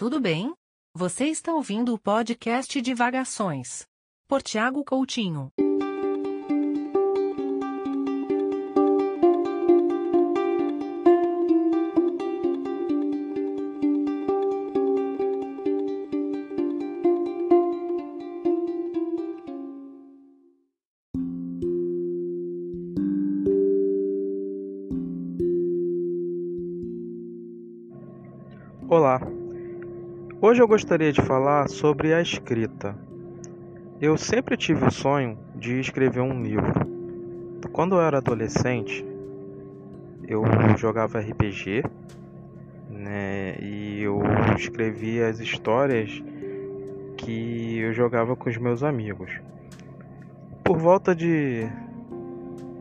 tudo bem? Você está ouvindo o podcast Divagações. Por Tiago Coutinho. Olá, hoje eu gostaria de falar sobre a escrita. Eu sempre tive o sonho de escrever um livro. Quando eu era adolescente, eu jogava RPG, né, e eu escrevia as histórias que eu jogava com os meus amigos. Por volta de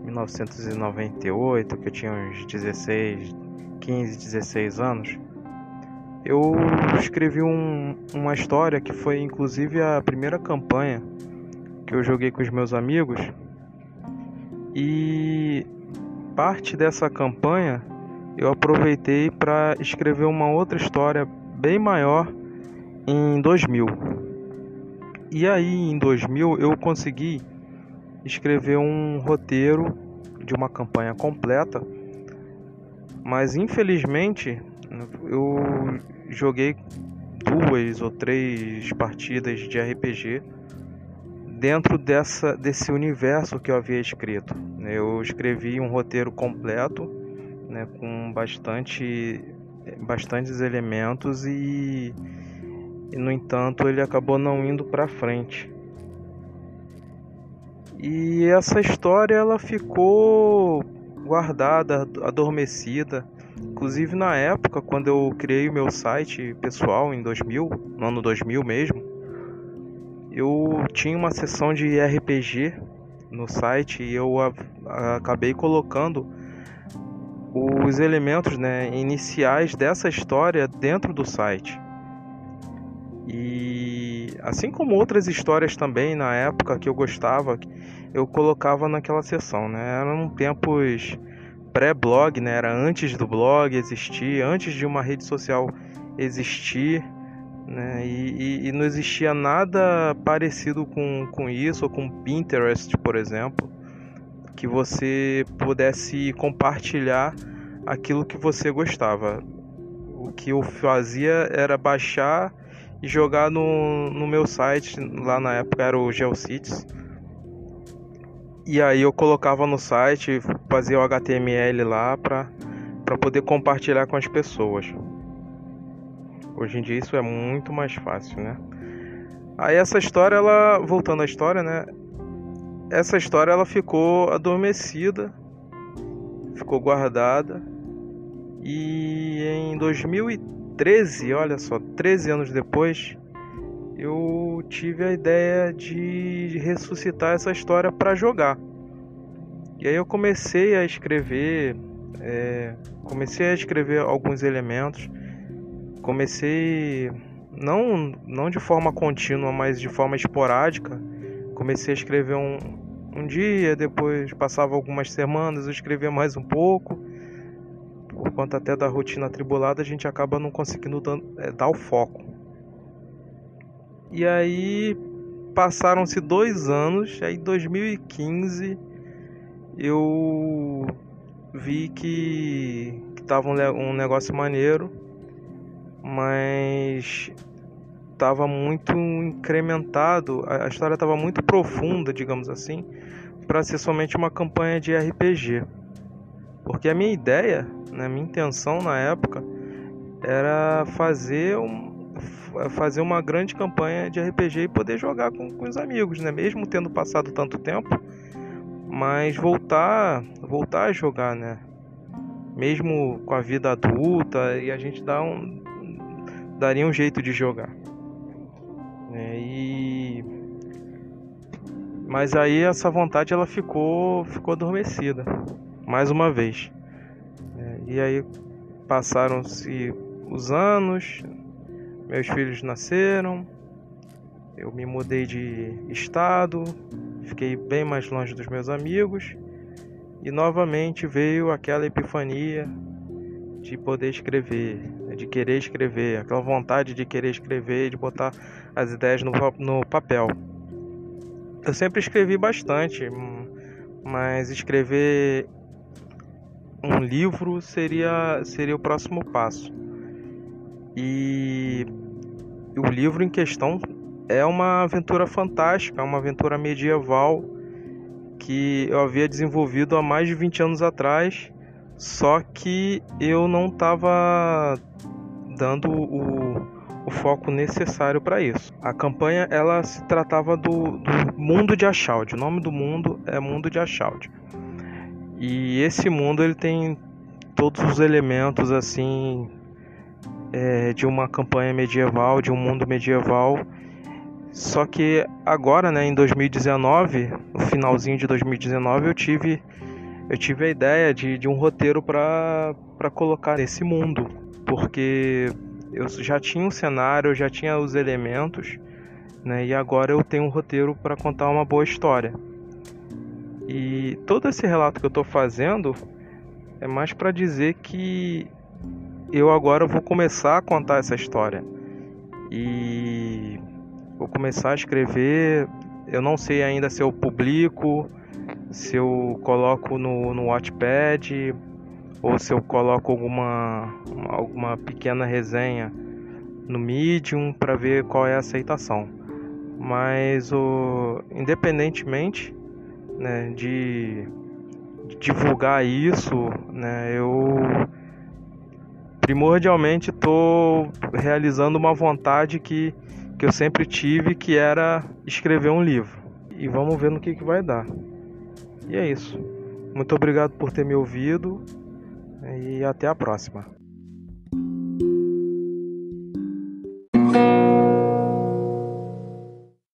1998, que eu tinha uns 16, 15, 16 anos, eu escrevi um, uma história que foi inclusive a primeira campanha que eu joguei com os meus amigos. E parte dessa campanha eu aproveitei para escrever uma outra história bem maior em 2000. E aí em 2000 eu consegui escrever um roteiro de uma campanha completa, mas infelizmente eu joguei duas ou três partidas de RPG dentro dessa, desse universo que eu havia escrito. Eu escrevi um roteiro completo, né, com bastante, bastantes elementos e, e, no entanto, ele acabou não indo para frente. E essa história ela ficou guardada, adormecida Inclusive na época, quando eu criei o meu site pessoal em 2000, no ano 2000 mesmo, eu tinha uma seção de RPG no site e eu acabei colocando os elementos né, iniciais dessa história dentro do site. E assim como outras histórias também na época que eu gostava, eu colocava naquela seção, né? Eram tempos pré-blog, né? Era antes do blog existir, antes de uma rede social existir, né? E, e, e, não existia nada parecido com, com isso, ou com Pinterest, por exemplo, que você pudesse compartilhar aquilo que você gostava. O que eu fazia era baixar e jogar no, no meu site, lá na época era o GeoCities e aí eu colocava no site, fazia o HTML lá para para poder compartilhar com as pessoas. Hoje em dia isso é muito mais fácil, né? Aí essa história, ela voltando à história, né? Essa história ela ficou adormecida, ficou guardada e em 2013, olha só, 13 anos depois, eu tive a ideia de ressuscitar essa história para jogar. E aí eu comecei a escrever, é, comecei a escrever alguns elementos, comecei não não de forma contínua, mas de forma esporádica. Comecei a escrever um, um dia, depois passava algumas semanas, eu escrevia mais um pouco. Por conta até da rotina atribulada, a gente acaba não conseguindo dar, é, dar o foco. E aí passaram-se dois anos, aí em 2015 eu vi que, que tava um, um negócio maneiro, mas estava muito incrementado, a, a história estava muito profunda, digamos assim, para ser somente uma campanha de RPG. Porque a minha ideia, né, minha intenção na época era fazer um, fazer uma grande campanha de RPG e poder jogar com, com os amigos, né? Mesmo tendo passado tanto tempo, mas voltar, voltar a jogar, né? Mesmo com a vida adulta e a gente dá um, daria um jeito de jogar. É, e mas aí essa vontade ela ficou ficou adormecida mais uma vez. É, e aí passaram-se os anos, meus filhos nasceram, eu me mudei de estado, fiquei bem mais longe dos meus amigos e novamente veio aquela epifania de poder escrever, de querer escrever, aquela vontade de querer escrever, de botar as ideias no, no papel. Eu sempre escrevi bastante, mas escrever um livro seria, seria o próximo passo. E o livro em questão é uma aventura fantástica, uma aventura medieval que eu havia desenvolvido há mais de 20 anos atrás, só que eu não estava dando o, o, foco necessário para isso. A campanha ela se tratava do, do mundo de Ashaud. O nome do mundo é Mundo de Ashaud. E esse mundo ele tem todos os elementos assim é, de uma campanha medieval, de um mundo medieval. Só que agora, né, em 2019, no finalzinho de 2019, eu tive eu tive a ideia de, de um roteiro para colocar nesse mundo, porque eu já tinha um cenário, eu já tinha os elementos, né, e agora eu tenho um roteiro para contar uma boa história. E todo esse relato que eu estou fazendo é mais para dizer que eu agora vou começar a contar essa história. E vou começar a escrever. Eu não sei ainda se eu publico, se eu coloco no, no Watchpad ou se eu coloco alguma, alguma pequena resenha no Medium para ver qual é a aceitação. Mas o, independentemente né, de, de divulgar isso, né, eu primordialmente estou realizando uma vontade que, que eu sempre tive, que era escrever um livro. E vamos ver no que, que vai dar. E é isso. Muito obrigado por ter me ouvido e até a próxima.